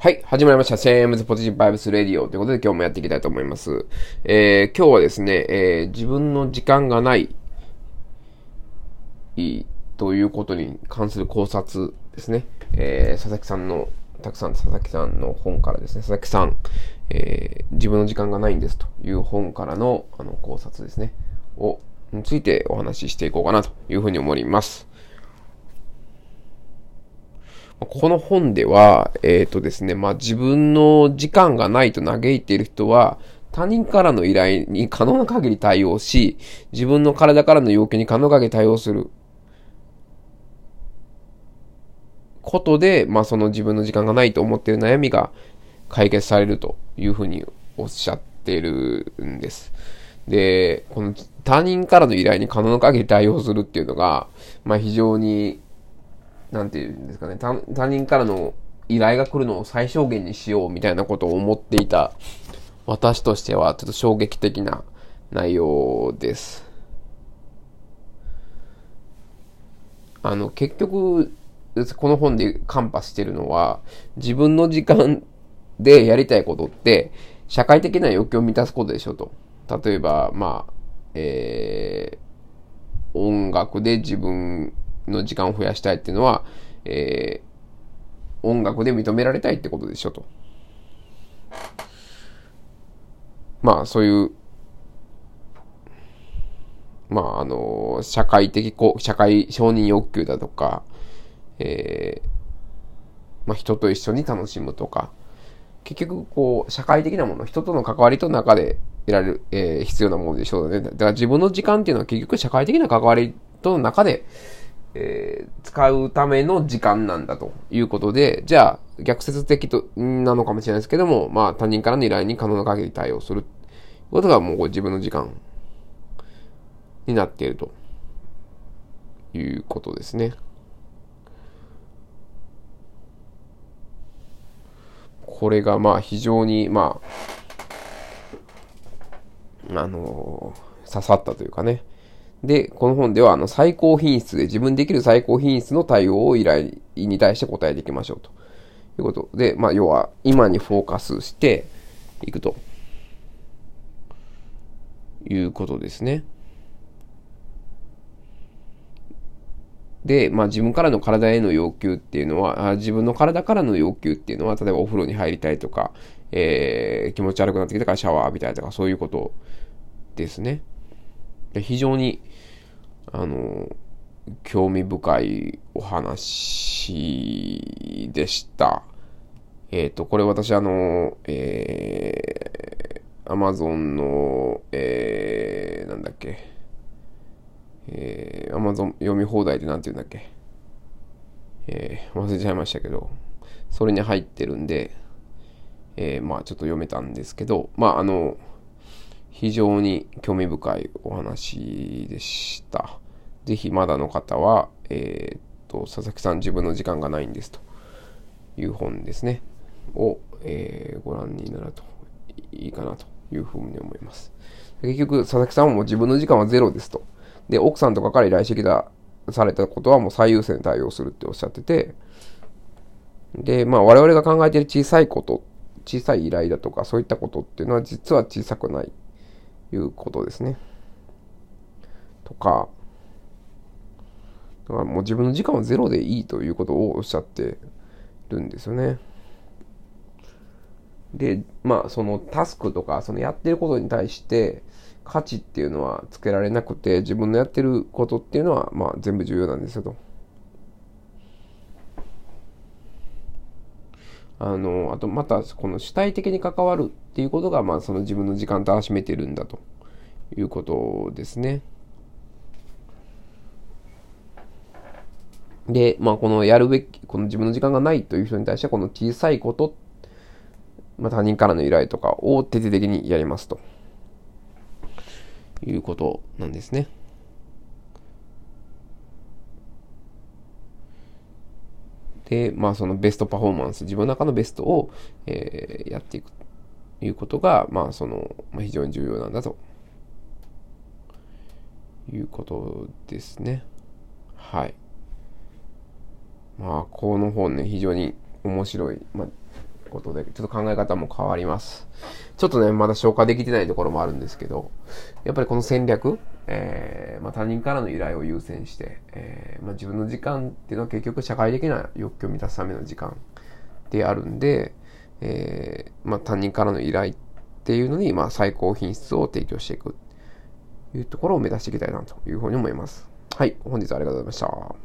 はい。始まりました。セームズポジティブバイブスレディオということで今日もやっていきたいと思います。えー、今日はですね、えー、自分の時間がない、ということに関する考察ですね。えー、佐々木さんの、たくさん佐々木さんの本からですね、佐々木さん、えー、自分の時間がないんですという本からのあの考察ですね、を、についてお話ししていこうかなというふうに思います。この本では、えっ、ー、とですね、まあ、自分の時間がないと嘆いている人は、他人からの依頼に可能な限り対応し、自分の体からの要求に可能な限り対応する。ことで、まあ、その自分の時間がないと思っている悩みが解決されるというふうにおっしゃってるんです。で、この他人からの依頼に可能な限り対応するっていうのが、まあ、非常になんていうんですかね、他人からの依頼が来るのを最小限にしようみたいなことを思っていた私としてはちょっと衝撃的な内容です。あの、結局、この本でカンパしてるのは、自分の時間でやりたいことって、社会的な欲求を満たすことでしょと。例えば、まあ、えー、音楽で自分の時間を増やしたいっていうのは、えー、音楽で認められたいってことでしょと。まあ、そういう、まあ、あの、社会的、社会承認欲求だとか、えー、まあ、人と一緒に楽しむとか、結局、こう、社会的なもの、人との関わりと中で得られる、えー、必要なものでしょうね。だから自分の時間っていうのは結局社会的な関わりとの中で、えー、使うための時間なんだということで、じゃあ、逆説的と、なのかもしれないですけども、まあ、他人からの依頼に可能な限り対応することがもう自分の時間になっているということですね。これがまあ非常にまあ、あのー、刺さったというかね、で、この本では、あの、最高品質で、自分できる最高品質の対応を依頼に対して答えていきましょうと。いうことで、まあ、要は、今にフォーカスしていくと。いうことですね。で、まあ自分からの体への要求っていうのは、自分の体からの要求っていうのは、例えばお風呂に入りたいとか、えー、気持ち悪くなってきたからシャワー浴びたいとか、そういうことですね。非常に、あの、興味深いお話でした。えっ、ー、と、これ私あの、えー、アマゾンの、えー、なんだっけ、えー、アマゾン読み放題でなんて言うんだっけ、えー、忘れちゃいましたけど、それに入ってるんで、えー、まあちょっと読めたんですけど、まああの、非常に興味深いお話でした。ぜひまだの方は、えー、っと、佐々木さん自分の時間がないんですという本ですね。を、えー、ご覧になるといいかなというふうに思います。結局、佐々木さんも自分の時間はゼロですと。で、奥さんとかから依頼してきた、されたことはもう最優先対応するっておっしゃってて、で、まあ我々が考えている小さいこと、小さい依頼だとかそういったことっていうのは実は小さくないいうことですね。とか、だからもう自分の時間はゼロでいいということをおっしゃってるんですよね。で、まあそのタスクとかそのやってることに対して価値っていうのはつけられなくて自分のやってることっていうのはまあ全部重要なんですよと。あの、あとまたこの主体的に関わるっていうことが、まあその自分の時間と占めてるんだということですね。で、まあこのやるべき、この自分の時間がないという人に対してこの小さいこと、まあ他人からの依頼とかを徹底的にやりますと。いうことなんですね。で、まあそのベストパフォーマンス、自分の中のベストを、えー、やっていくということが、まあその、まあ、非常に重要なんだということですね。はい。まあ、この本ね、非常に面白い。まあ、ことで、ちょっと考え方も変わります。ちょっとね、まだ消化できてないところもあるんですけど、やっぱりこの戦略、えー、まあ、他人からの依頼を優先して、えー、まあ、自分の時間っていうのは結局社会的な欲求を満たすための時間であるんで、えー、まあ、他人からの依頼っていうのに、まあ、最高品質を提供していくというところを目指していきたいなというふうに思います。はい、本日はありがとうございました。